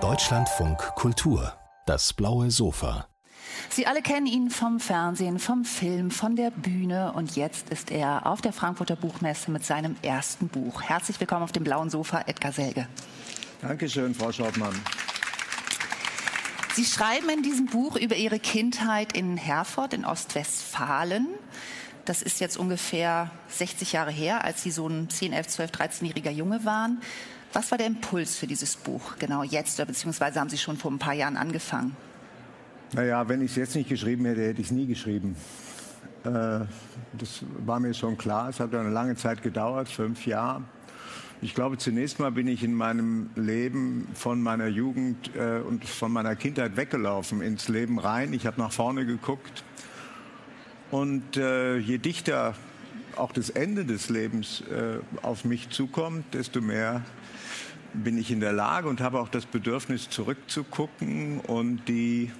Deutschlandfunk Kultur, das blaue Sofa. Sie alle kennen ihn vom Fernsehen, vom Film, von der Bühne und jetzt ist er auf der Frankfurter Buchmesse mit seinem ersten Buch. Herzlich willkommen auf dem blauen Sofa, Edgar Selge. Dankeschön, Frau Schaubmann. Sie schreiben in diesem Buch über Ihre Kindheit in Herford in Ostwestfalen. Das ist jetzt ungefähr 60 Jahre her, als Sie so ein 10, 11, 12, 13-jähriger Junge waren. Was war der Impuls für dieses Buch genau jetzt, oder beziehungsweise haben Sie schon vor ein paar Jahren angefangen? Naja, wenn ich es jetzt nicht geschrieben hätte, hätte ich es nie geschrieben. Äh, das war mir schon klar. Es hat eine lange Zeit gedauert, fünf Jahre. Ich glaube, zunächst mal bin ich in meinem Leben von meiner Jugend äh, und von meiner Kindheit weggelaufen ins Leben rein. Ich habe nach vorne geguckt. Und äh, je dichter auch das Ende des Lebens auf mich zukommt, desto mehr bin ich in der Lage und habe auch das Bedürfnis zurückzugucken und die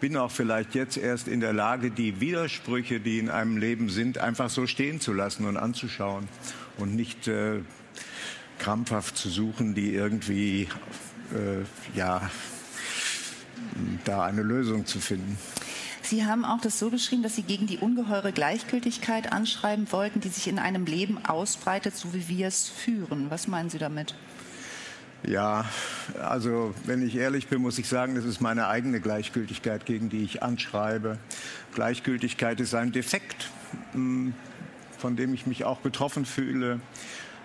bin auch vielleicht jetzt erst in der Lage, die Widersprüche, die in einem Leben sind, einfach so stehen zu lassen und anzuschauen und nicht äh, krampfhaft zu suchen, die irgendwie äh, ja da eine Lösung zu finden. Sie haben auch das so beschrieben, dass Sie gegen die ungeheure Gleichgültigkeit anschreiben wollten, die sich in einem Leben ausbreitet, so wie wir es führen. Was meinen Sie damit? Ja, also wenn ich ehrlich bin, muss ich sagen, das ist meine eigene Gleichgültigkeit, gegen die ich anschreibe. Gleichgültigkeit ist ein Defekt, hm, von dem ich mich auch betroffen fühle.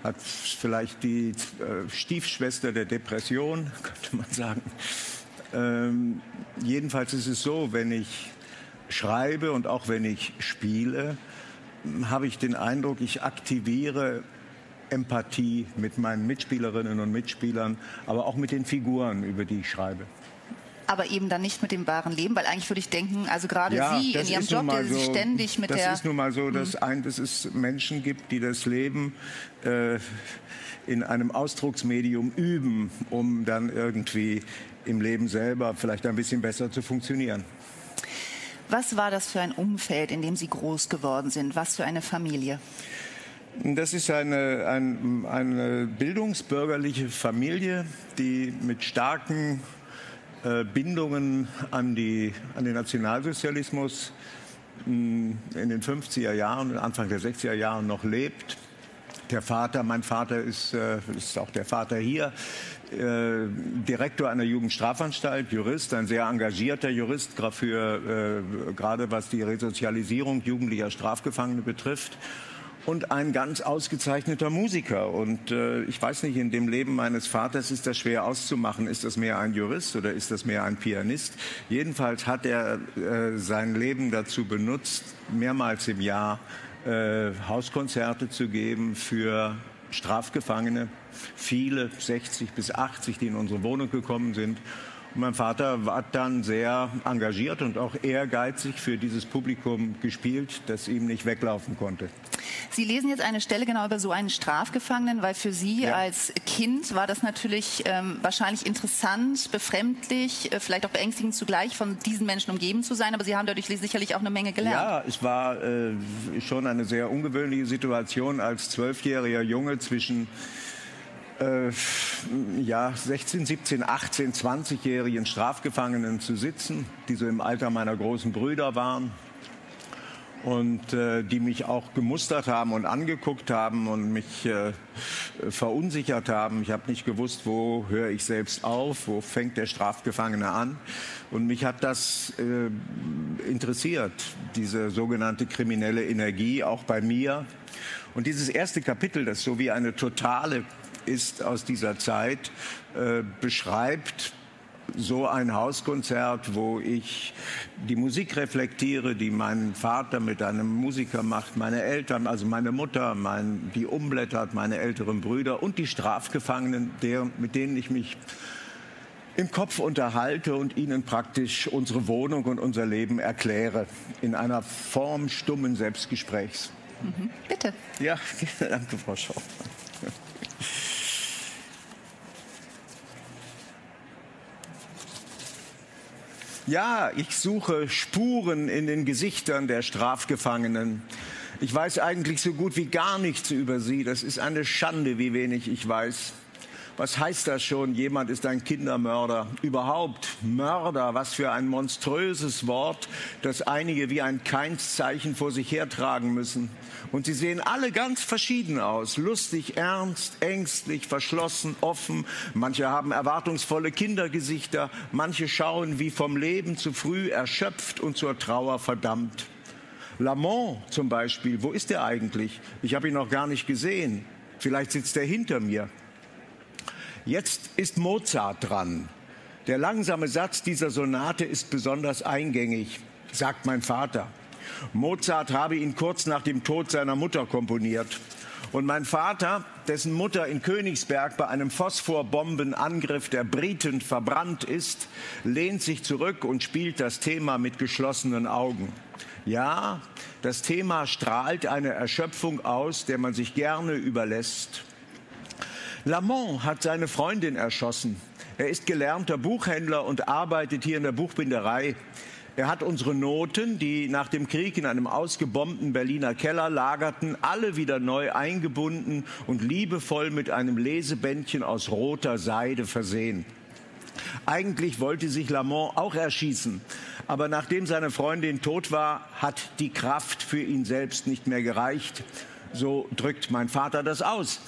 Hat vielleicht die äh, Stiefschwester der Depression, könnte man sagen. Ähm, jedenfalls ist es so, wenn ich schreibe und auch wenn ich spiele, habe ich den Eindruck, ich aktiviere Empathie mit meinen Mitspielerinnen und Mitspielern, aber auch mit den Figuren, über die ich schreibe aber eben dann nicht mit dem wahren Leben, weil eigentlich würde ich denken, also gerade ja, Sie in Ihrem Job, der so, sich ständig mit das der... Das ist nun mal so, dass, hm. ein, dass es Menschen gibt, die das Leben äh, in einem Ausdrucksmedium üben, um dann irgendwie im Leben selber vielleicht ein bisschen besser zu funktionieren. Was war das für ein Umfeld, in dem Sie groß geworden sind? Was für eine Familie? Das ist eine, ein, eine bildungsbürgerliche Familie, die mit starken äh, Bindungen an, die, an den Nationalsozialismus mm, in den 50er Jahren, Anfang der 60er Jahre noch lebt. Der Vater, mein Vater ist, äh, ist auch der Vater hier, äh, Direktor einer Jugendstrafanstalt, Jurist, ein sehr engagierter Jurist, für, gerade was die Resozialisierung jugendlicher Strafgefangene betrifft und ein ganz ausgezeichneter Musiker. Und äh, ich weiß nicht, in dem Leben meines Vaters ist das schwer auszumachen. Ist das mehr ein Jurist oder ist das mehr ein Pianist? Jedenfalls hat er äh, sein Leben dazu benutzt, mehrmals im Jahr äh, Hauskonzerte zu geben für Strafgefangene, viele 60 bis 80, die in unsere Wohnung gekommen sind. Mein Vater war dann sehr engagiert und auch ehrgeizig für dieses Publikum gespielt, das ihm nicht weglaufen konnte. Sie lesen jetzt eine Stelle genau über so einen Strafgefangenen, weil für Sie ja. als Kind war das natürlich ähm, wahrscheinlich interessant, befremdlich, äh, vielleicht auch beängstigend zugleich, von diesen Menschen umgeben zu sein. Aber Sie haben dadurch sicherlich auch eine Menge gelernt. Ja, es war äh, schon eine sehr ungewöhnliche Situation als zwölfjähriger Junge zwischen äh, ja, 16, 17, 18, 20-jährigen Strafgefangenen zu sitzen, die so im Alter meiner großen Brüder waren und äh, die mich auch gemustert haben und angeguckt haben und mich äh, verunsichert haben. Ich habe nicht gewusst, wo höre ich selbst auf, wo fängt der Strafgefangene an. Und mich hat das äh, interessiert, diese sogenannte kriminelle Energie, auch bei mir. Und dieses erste Kapitel, das so wie eine totale ist aus dieser Zeit, äh, beschreibt so ein Hauskonzert, wo ich die Musik reflektiere, die mein Vater mit einem Musiker macht, meine Eltern, also meine Mutter, mein, die umblättert, meine älteren Brüder und die Strafgefangenen, der, mit denen ich mich im Kopf unterhalte und ihnen praktisch unsere Wohnung und unser Leben erkläre in einer Form stummen Selbstgesprächs. Mhm. Bitte. Ja, danke, Frau Schau. Ja, ich suche Spuren in den Gesichtern der Strafgefangenen. Ich weiß eigentlich so gut wie gar nichts über sie. Das ist eine Schande, wie wenig ich weiß. Was heißt das schon? Jemand ist ein Kindermörder. Überhaupt Mörder, was für ein monströses Wort, das einige wie ein Keinszeichen vor sich hertragen müssen. Und sie sehen alle ganz verschieden aus. Lustig, ernst, ängstlich, verschlossen, offen. Manche haben erwartungsvolle Kindergesichter. Manche schauen wie vom Leben zu früh erschöpft und zur Trauer verdammt. Lamont zum Beispiel, wo ist er eigentlich? Ich habe ihn noch gar nicht gesehen. Vielleicht sitzt er hinter mir. Jetzt ist Mozart dran. Der langsame Satz dieser Sonate ist besonders eingängig, sagt mein Vater. Mozart habe ihn kurz nach dem Tod seiner Mutter komponiert. Und mein Vater, dessen Mutter in Königsberg bei einem Phosphorbombenangriff der Briten verbrannt ist, lehnt sich zurück und spielt das Thema mit geschlossenen Augen. Ja, das Thema strahlt eine Erschöpfung aus, der man sich gerne überlässt. Lamont hat seine Freundin erschossen. Er ist gelernter Buchhändler und arbeitet hier in der Buchbinderei. Er hat unsere Noten, die nach dem Krieg in einem ausgebombten Berliner Keller lagerten, alle wieder neu eingebunden und liebevoll mit einem Lesebändchen aus roter Seide versehen. Eigentlich wollte sich Lamont auch erschießen, aber nachdem seine Freundin tot war, hat die Kraft für ihn selbst nicht mehr gereicht. So drückt mein Vater das aus.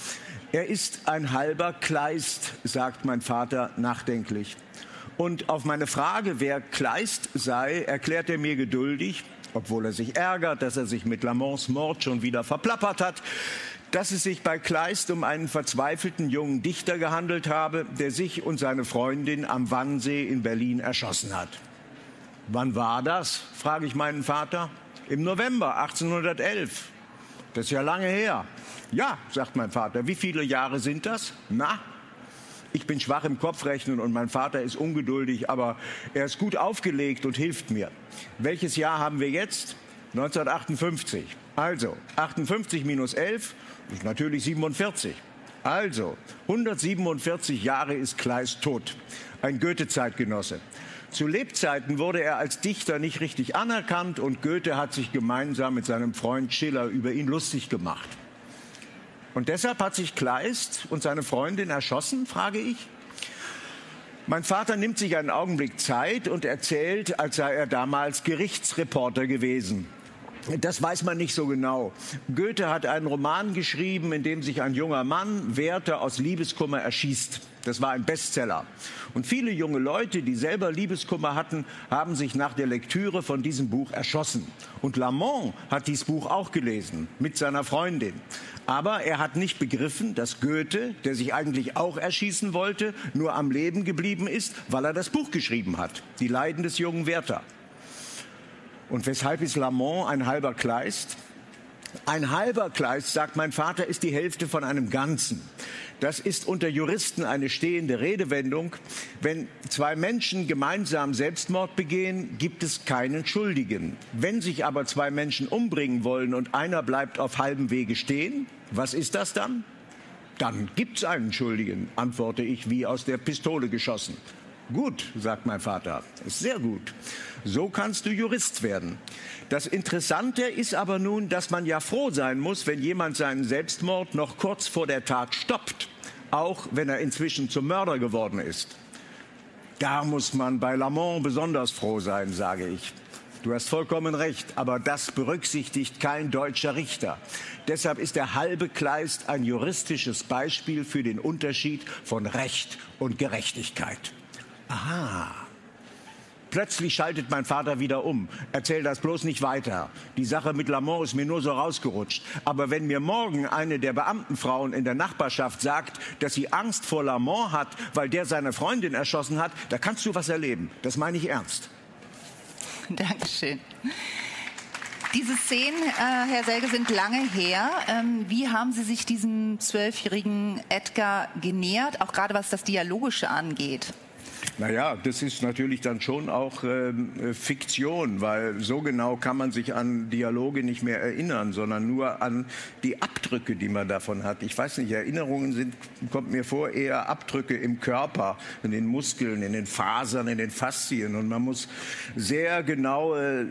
Er ist ein halber Kleist, sagt mein Vater nachdenklich. Und auf meine Frage, wer Kleist sei, erklärt er mir geduldig, obwohl er sich ärgert, dass er sich mit Lamonts Mord schon wieder verplappert hat, dass es sich bei Kleist um einen verzweifelten jungen Dichter gehandelt habe, der sich und seine Freundin am Wannsee in Berlin erschossen hat. Wann war das? frage ich meinen Vater. Im November 1811. Das ist ja lange her. Ja, sagt mein Vater. Wie viele Jahre sind das? Na? Ich bin schwach im Kopfrechnen und mein Vater ist ungeduldig, aber er ist gut aufgelegt und hilft mir. Welches Jahr haben wir jetzt? 1958. Also, 58 minus 11 ist natürlich 47. Also, 147 Jahre ist Kleist tot. Ein Goethe-Zeitgenosse. Zu Lebzeiten wurde er als Dichter nicht richtig anerkannt und Goethe hat sich gemeinsam mit seinem Freund Schiller über ihn lustig gemacht. Und deshalb hat sich Kleist und seine Freundin erschossen, frage ich. Mein Vater nimmt sich einen Augenblick Zeit und erzählt, als sei er damals Gerichtsreporter gewesen. Das weiß man nicht so genau. Goethe hat einen Roman geschrieben, in dem sich ein junger Mann Werther aus Liebeskummer erschießt. Das war ein Bestseller. Und viele junge Leute, die selber Liebeskummer hatten, haben sich nach der Lektüre von diesem Buch erschossen. Und Lamont hat dieses Buch auch gelesen mit seiner Freundin. Aber er hat nicht begriffen, dass Goethe, der sich eigentlich auch erschießen wollte, nur am Leben geblieben ist, weil er das Buch geschrieben hat. Die Leiden des jungen Werther. Und weshalb ist Lamont ein halber Kleist? Ein halber Kleist, sagt mein Vater, ist die Hälfte von einem Ganzen. Das ist unter Juristen eine stehende Redewendung. Wenn zwei Menschen gemeinsam Selbstmord begehen, gibt es keinen Schuldigen. Wenn sich aber zwei Menschen umbringen wollen und einer bleibt auf halbem Wege stehen, was ist das dann? Dann gibt es einen Schuldigen, antworte ich wie aus der Pistole geschossen. Gut, sagt mein Vater, sehr gut. So kannst du Jurist werden. Das Interessante ist aber nun, dass man ja froh sein muss, wenn jemand seinen Selbstmord noch kurz vor der Tat stoppt, auch wenn er inzwischen zum Mörder geworden ist. Da muss man bei Lamont besonders froh sein, sage ich. Du hast vollkommen recht, aber das berücksichtigt kein deutscher Richter. Deshalb ist der halbe Kleist ein juristisches Beispiel für den Unterschied von Recht und Gerechtigkeit. Aha. Plötzlich schaltet mein Vater wieder um. Erzähl das bloß nicht weiter. Die Sache mit Lamont ist mir nur so rausgerutscht. Aber wenn mir morgen eine der Beamtenfrauen in der Nachbarschaft sagt, dass sie Angst vor Lamont hat, weil der seine Freundin erschossen hat, da kannst du was erleben. Das meine ich ernst. Dankeschön. Diese Szenen, äh, Herr Selge, sind lange her. Ähm, wie haben Sie sich diesem zwölfjährigen Edgar genähert, auch gerade was das Dialogische angeht? Naja, das ist natürlich dann schon auch ähm, äh, Fiktion, weil so genau kann man sich an Dialoge nicht mehr erinnern, sondern nur an die Abdrücke, die man davon hat. Ich weiß nicht, Erinnerungen sind, kommt mir vor, eher Abdrücke im Körper, in den Muskeln, in den Fasern, in den Faszien. Und man muss sehr genaue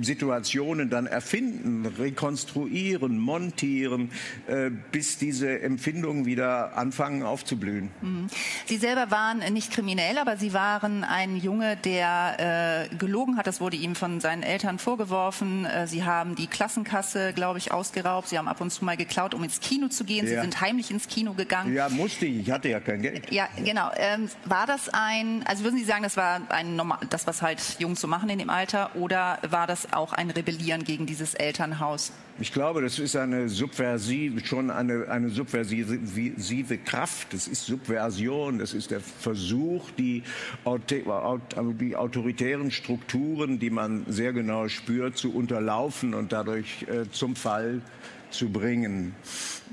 Situationen dann erfinden, rekonstruieren, montieren, äh, bis diese Empfindungen wieder anfangen aufzublühen. Mhm. Sie selber waren nicht kriminell, aber Sie waren ein Junge, der äh, gelogen hat. Das wurde ihm von seinen Eltern vorgeworfen. Äh, Sie haben die Klassenkasse, glaube ich, ausgeraubt. Sie haben ab und zu mal geklaut, um ins Kino zu gehen. Ja. Sie sind heimlich ins Kino gegangen. Ja, musste ich. Ich hatte ja kein Geld. Ja, genau. Ähm, war das ein, also würden Sie sagen, das war ein normal, das, was halt Jungs so machen in dem Alter, oder war das auch ein Rebellieren gegen dieses Elternhaus? Ich glaube, das ist eine subversive, schon eine, eine subversive Kraft. Das ist Subversion. Das ist der Versuch, die, die autoritären Strukturen, die man sehr genau spürt, zu unterlaufen und dadurch äh, zum Fall zu bringen.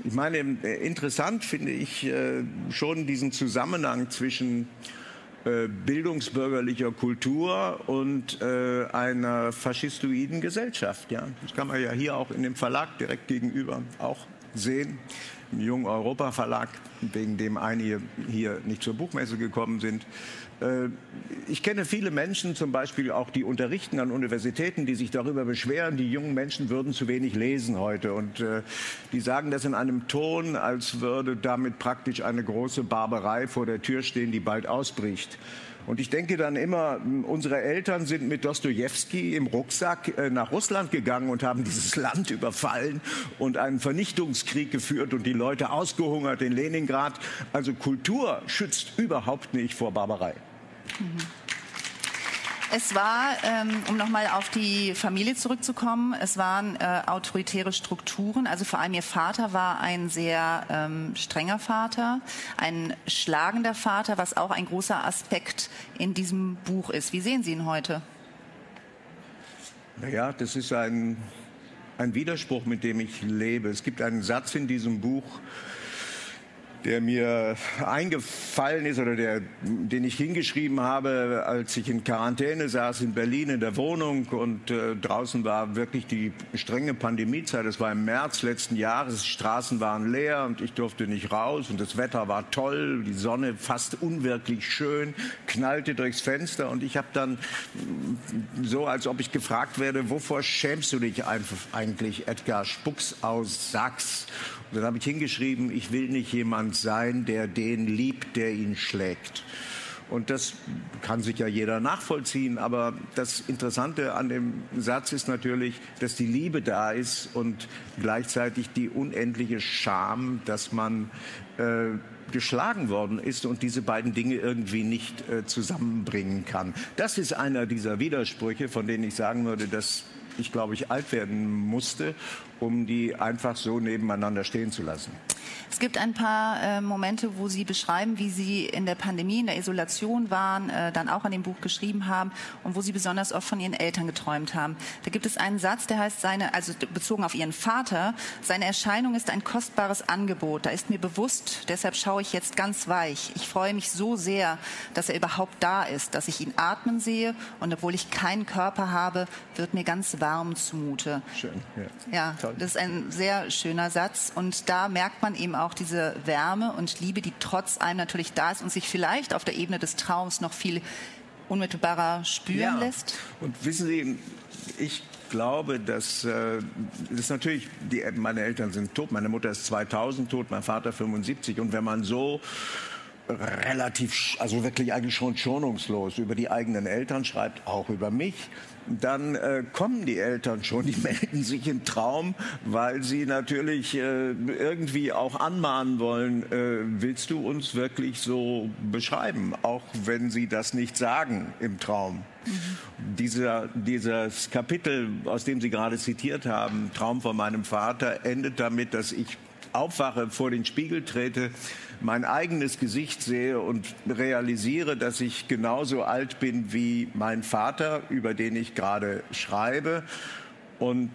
Ich meine, interessant finde ich äh, schon diesen Zusammenhang zwischen bildungsbürgerlicher Kultur und äh, einer faschistoiden Gesellschaft. Ja, das kann man ja hier auch in dem Verlag direkt gegenüber auch sehen, im Jungen Europa Verlag, wegen dem einige hier nicht zur Buchmesse gekommen sind. Äh, ich kenne viele Menschen, zum Beispiel auch die unterrichten an Universitäten, die sich darüber beschweren, die jungen Menschen würden zu wenig lesen heute. Und äh, die sagen das in einem Ton, als würde damit praktisch eine große Barbarei vor der Tür stehen, die bald ausbricht. Und ich denke dann immer, unsere Eltern sind mit Dostoevsky im Rucksack äh, nach Russland gegangen und haben dieses Land überfallen und einen Vernichtungskrieg geführt und die Leute ausgehungert in Leningrad. Also Kultur schützt überhaupt nicht vor Barbarei. Es war, ähm, um nochmal auf die Familie zurückzukommen, es waren äh, autoritäre Strukturen. Also vor allem Ihr Vater war ein sehr ähm, strenger Vater, ein schlagender Vater, was auch ein großer Aspekt in diesem Buch ist. Wie sehen Sie ihn heute? Naja, das ist ein, ein Widerspruch, mit dem ich lebe. Es gibt einen Satz in diesem Buch, der mir eingefallen ist oder der, den ich hingeschrieben habe, als ich in Quarantäne saß in Berlin in der Wohnung und äh, draußen war wirklich die strenge Pandemiezeit. Es war im März letzten Jahres, Straßen waren leer und ich durfte nicht raus und das Wetter war toll, die Sonne fast unwirklich schön, knallte durchs Fenster und ich habe dann so, als ob ich gefragt werde, wovor schämst du dich eigentlich, Edgar Spucks aus Sachs? Und dann habe ich hingeschrieben, ich will nicht jemand sein, der den liebt, der ihn schlägt. Und das kann sich ja jeder nachvollziehen. Aber das Interessante an dem Satz ist natürlich, dass die Liebe da ist und gleichzeitig die unendliche Scham, dass man äh, geschlagen worden ist und diese beiden Dinge irgendwie nicht äh, zusammenbringen kann. Das ist einer dieser Widersprüche, von denen ich sagen würde, dass ich glaube ich alt werden musste um die einfach so nebeneinander stehen zu lassen. Es gibt ein paar äh, Momente, wo Sie beschreiben, wie Sie in der Pandemie, in der Isolation waren, äh, dann auch an dem Buch geschrieben haben und wo Sie besonders oft von Ihren Eltern geträumt haben. Da gibt es einen Satz, der heißt, seine, also bezogen auf Ihren Vater, seine Erscheinung ist ein kostbares Angebot. Da ist mir bewusst, deshalb schaue ich jetzt ganz weich. Ich freue mich so sehr, dass er überhaupt da ist, dass ich ihn atmen sehe und obwohl ich keinen Körper habe, wird mir ganz warm zumute. Schön, ja. ja das ist ein sehr schöner Satz. Und da merkt man eben auch diese Wärme und Liebe, die trotz allem natürlich da ist und sich vielleicht auf der Ebene des Traums noch viel unmittelbarer spüren ja. lässt. Und wissen Sie, ich glaube, dass äh, das natürlich, die, meine Eltern sind tot, meine Mutter ist 2000 tot, mein Vater 75. Und wenn man so relativ, also wirklich eigentlich schon schonungslos über die eigenen Eltern schreibt, auch über mich, dann äh, kommen die Eltern schon, die melden sich im Traum, weil sie natürlich äh, irgendwie auch anmahnen wollen, äh, willst du uns wirklich so beschreiben, auch wenn sie das nicht sagen im Traum. Mhm. Dieser, dieses Kapitel, aus dem Sie gerade zitiert haben, Traum von meinem Vater, endet damit, dass ich aufwache, vor den Spiegel trete, mein eigenes Gesicht sehe und realisiere, dass ich genauso alt bin wie mein Vater, über den ich gerade schreibe. Und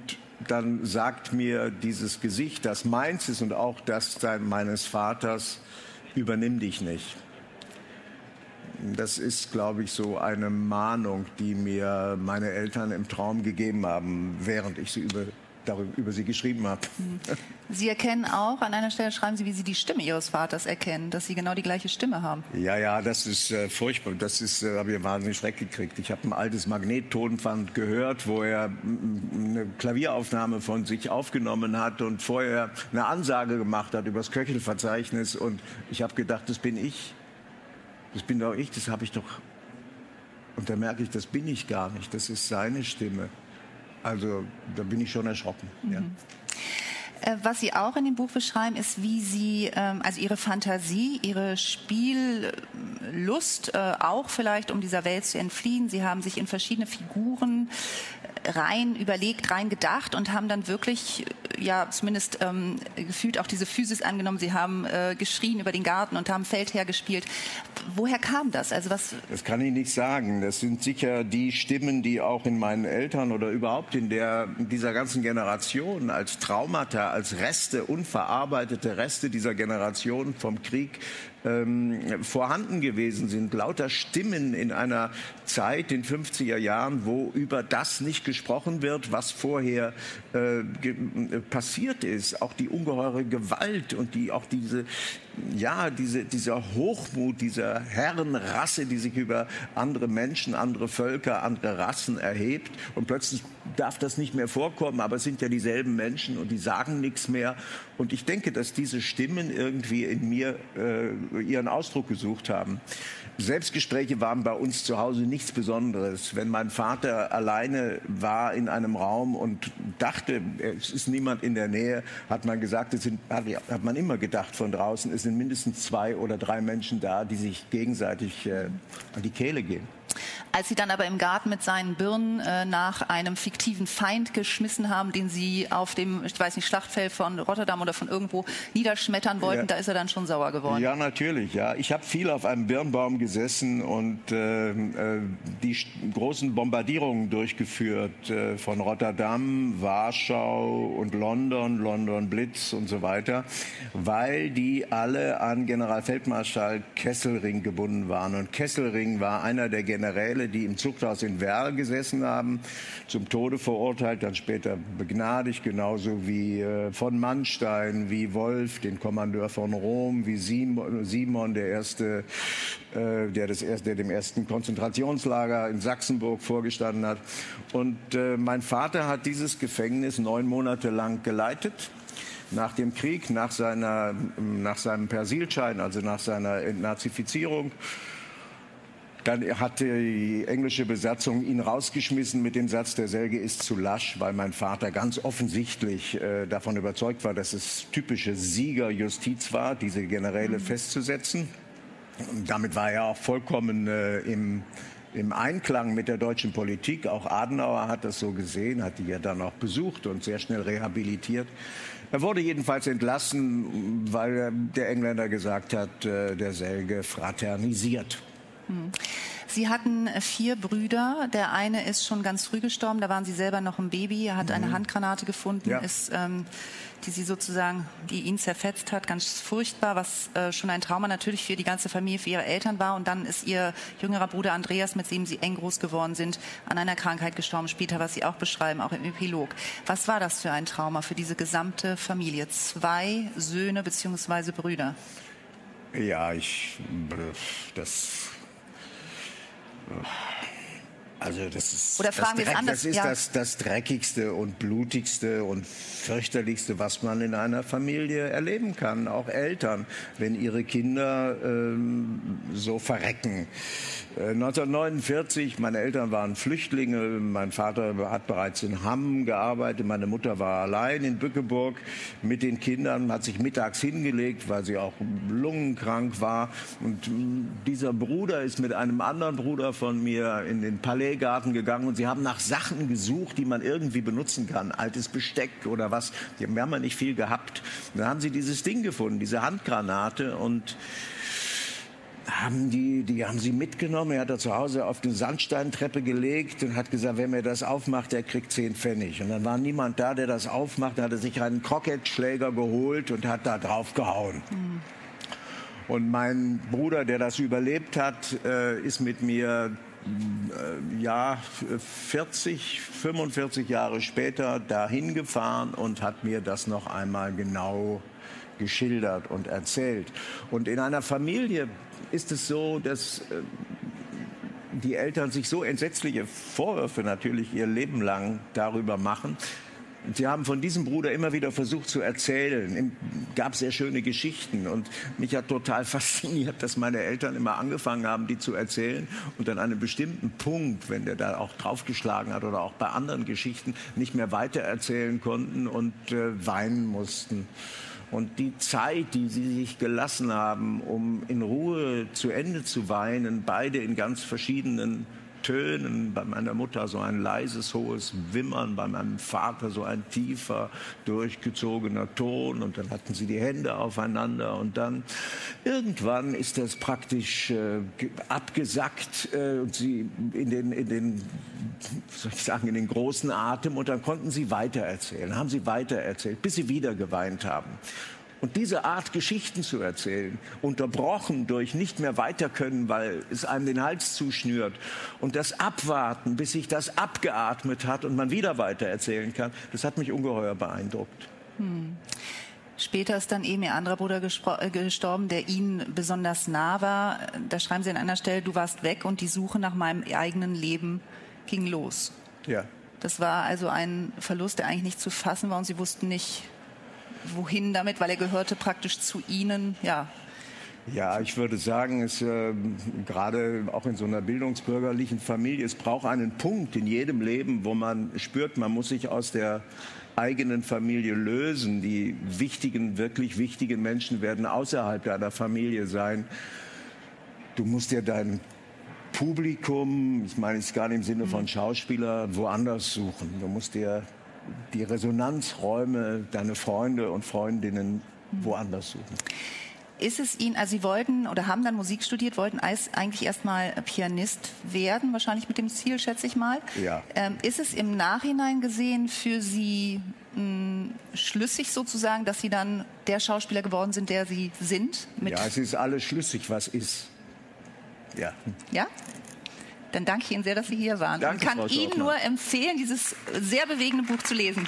dann sagt mir dieses Gesicht, das meins ist und auch das meines Vaters, übernimm dich nicht. Das ist, glaube ich, so eine Mahnung, die mir meine Eltern im Traum gegeben haben, während ich sie über darüber, über sie geschrieben habe. Mhm. Sie erkennen auch, an einer Stelle schreiben Sie, wie Sie die Stimme Ihres Vaters erkennen, dass Sie genau die gleiche Stimme haben. Ja, ja, das ist äh, furchtbar. Das ist, äh, habe ich wahnsinnig Schreck gekriegt. Ich habe ein altes Magnettonband gehört, wo er eine Klavieraufnahme von sich aufgenommen hat und vorher eine Ansage gemacht hat über das Köchelverzeichnis. Und ich habe gedacht, das bin ich. Das bin doch ich, das habe ich doch. Und da merke ich, das bin ich gar nicht. Das ist seine Stimme. Also da bin ich schon erschrocken. Mhm. Ja. Äh, was Sie auch in dem Buch beschreiben, ist, wie Sie, ähm, also Ihre Fantasie, Ihre Spiellust, äh, auch vielleicht, um dieser Welt zu entfliehen. Sie haben sich in verschiedene Figuren rein überlegt, rein gedacht und haben dann wirklich, ja, zumindest ähm, gefühlt auch diese Physis angenommen. Sie haben äh, geschrien über den Garten und haben Feldherr gespielt. Woher kam das? Also was? Das kann ich nicht sagen. Das sind sicher die Stimmen, die auch in meinen Eltern oder überhaupt in der in dieser ganzen Generation als Traumata, als Reste, unverarbeitete Reste dieser Generation vom Krieg ähm, vorhanden gewesen sind. Lauter Stimmen in einer Zeit, in 50er Jahren, wo über das nicht gesprochen wird, was vorher äh, passiert ist. Auch die ungeheure Gewalt und die, auch diese, ja, diese, dieser Hochmut dieser Herrenrasse, die sich über andere Menschen, andere Völker, andere Rassen erhebt. Und plötzlich darf das nicht mehr vorkommen, aber es sind ja dieselben Menschen und die sagen nichts mehr. Und ich denke, dass diese Stimmen irgendwie in mir äh, ihren Ausdruck gesucht haben. Selbstgespräche waren bei uns zu Hause nichts Besonderes. Wenn mein Vater alleine war in einem Raum und dachte, es ist niemand in der Nähe, hat man gesagt, es sind, hat man immer gedacht von draußen, es sind mindestens zwei oder drei Menschen da, die sich gegenseitig äh, an die Kehle gehen. Als sie dann aber im Garten mit seinen Birnen äh, nach einem fiktiven Feind geschmissen haben, den sie auf dem, ich weiß nicht, Schlachtfeld von Rotterdam oder von irgendwo niederschmettern wollten, ja. da ist er dann schon sauer geworden. Ja, natürlich. Ja, ich habe viel auf einem Birnbaum gesessen und äh, äh, die großen Bombardierungen durchgeführt äh, von Rotterdam, Warschau und London, London Blitz und so weiter, weil die alle an Generalfeldmarschall Kesselring gebunden waren und Kesselring war einer der Generäle Generäle, die im Zuchthaus in Werl gesessen haben, zum Tode verurteilt, dann später begnadigt, genauso wie äh, von Mannstein, wie Wolf, den Kommandeur von Rom, wie Simon, der erste, äh, der, das erste, der dem ersten Konzentrationslager in Sachsenburg vorgestanden hat. Und äh, mein Vater hat dieses Gefängnis neun Monate lang geleitet nach dem Krieg, nach, seiner, nach seinem Persilschein, also nach seiner Entnazifizierung. Dann hat die englische Besatzung ihn rausgeschmissen mit dem Satz, der Selge ist zu lasch, weil mein Vater ganz offensichtlich äh, davon überzeugt war, dass es typische Siegerjustiz war, diese Generäle mhm. festzusetzen. Und damit war er auch vollkommen äh, im, im Einklang mit der deutschen Politik. Auch Adenauer hat das so gesehen, hat die ja dann auch besucht und sehr schnell rehabilitiert. Er wurde jedenfalls entlassen, weil der Engländer gesagt hat, äh, der Selge fraternisiert. Hm. Sie hatten vier Brüder. Der eine ist schon ganz früh gestorben. Da waren Sie selber noch ein Baby. Er hat mhm. eine Handgranate gefunden, ja. ist, ähm, die Sie sozusagen, die ihn zerfetzt hat. Ganz furchtbar, was äh, schon ein Trauma natürlich für die ganze Familie, für Ihre Eltern war. Und dann ist Ihr jüngerer Bruder Andreas, mit dem Sie eng groß geworden sind, an einer Krankheit gestorben. Später, was Sie auch beschreiben, auch im Epilog. Was war das für ein Trauma für diese gesamte Familie? Zwei Söhne bzw. Brüder. Ja, ich, das Mm. also das ist, Oder fragen das, Dreck, anders, das, ist ja. das, das dreckigste und blutigste und fürchterlichste, was man in einer Familie erleben kann. Auch Eltern, wenn ihre Kinder ähm, so verrecken. 1949, äh, meine Eltern waren Flüchtlinge, mein Vater hat bereits in Hamm gearbeitet, meine Mutter war allein in Bückeburg mit den Kindern, hat sich mittags hingelegt, weil sie auch lungenkrank war. Und mm, dieser Bruder ist mit einem anderen Bruder von mir in den Palaisgarten gegangen und sie haben nach Sachen gesucht, die man irgendwie benutzen kann. Altes Besteck oder was. Die haben ja nicht viel gehabt. Und dann haben sie dieses Ding gefunden, diese Handgranate und haben die, die haben sie mitgenommen. Er hat da zu Hause auf eine Sandsteintreppe gelegt und hat gesagt, wer mir das aufmacht, der kriegt zehn Pfennig. Und dann war niemand da, der das aufmacht. Dann hat er sich einen Krocketschläger geholt und hat da drauf gehauen. Mhm. Und mein Bruder, der das überlebt hat, äh, ist mit mir ja, 40, 45 Jahre später dahin gefahren und hat mir das noch einmal genau geschildert und erzählt. Und in einer Familie ist es so, dass äh, die Eltern sich so entsetzliche Vorwürfe natürlich ihr Leben lang darüber machen, Sie haben von diesem Bruder immer wieder versucht zu erzählen. Gab sehr schöne Geschichten. Und mich hat total fasziniert, dass meine Eltern immer angefangen haben, die zu erzählen. Und an einem bestimmten Punkt, wenn der da auch draufgeschlagen hat oder auch bei anderen Geschichten, nicht mehr weiter erzählen konnten und äh, weinen mussten. Und die Zeit, die sie sich gelassen haben, um in Ruhe zu Ende zu weinen, beide in ganz verschiedenen Tönen, bei meiner Mutter so ein leises, hohes Wimmern, bei meinem Vater so ein tiefer, durchgezogener Ton und dann hatten sie die Hände aufeinander und dann irgendwann ist das praktisch äh, abgesackt äh, und sie in den, in den, soll ich sagen, in den großen Atem und dann konnten sie weitererzählen, haben sie weitererzählt, bis sie wieder geweint haben. Und diese Art Geschichten zu erzählen, unterbrochen durch nicht mehr weiter können, weil es einem den Hals zuschnürt und das Abwarten, bis sich das abgeatmet hat und man wieder weiter erzählen kann, das hat mich ungeheuer beeindruckt. Hm. Später ist dann eben Ihr anderer Bruder äh, gestorben, der Ihnen besonders nah war. Da schreiben Sie an einer Stelle, du warst weg und die Suche nach meinem eigenen Leben ging los. Ja. Das war also ein Verlust, der eigentlich nicht zu fassen war und Sie wussten nicht, wohin damit, weil er gehörte praktisch zu Ihnen, ja. Ja, ich würde sagen, es äh, gerade auch in so einer bildungsbürgerlichen Familie, es braucht einen Punkt in jedem Leben, wo man spürt, man muss sich aus der eigenen Familie lösen. Die wichtigen, wirklich wichtigen Menschen werden außerhalb deiner Familie sein. Du musst dir dein Publikum, ich meine es gar nicht im Sinne von Schauspieler, woanders suchen. Du musst dir die Resonanzräume, deine Freunde und Freundinnen woanders suchen. Ist es Ihnen, also Sie wollten oder haben dann Musik studiert, wollten eigentlich erstmal Pianist werden, wahrscheinlich mit dem Ziel, schätze ich mal. Ja. Ähm, ist es im Nachhinein gesehen für Sie mh, hm, schlüssig sozusagen, dass Sie dann der Schauspieler geworden sind, der Sie sind? ja, es ist alles schlüssig, was ist. Ja. Ja? Dann danke ich Ihnen sehr, dass Sie hier waren. Danke, und kann Ihnen nur empfehlen, dieses sehr bewegende Buch zu lesen.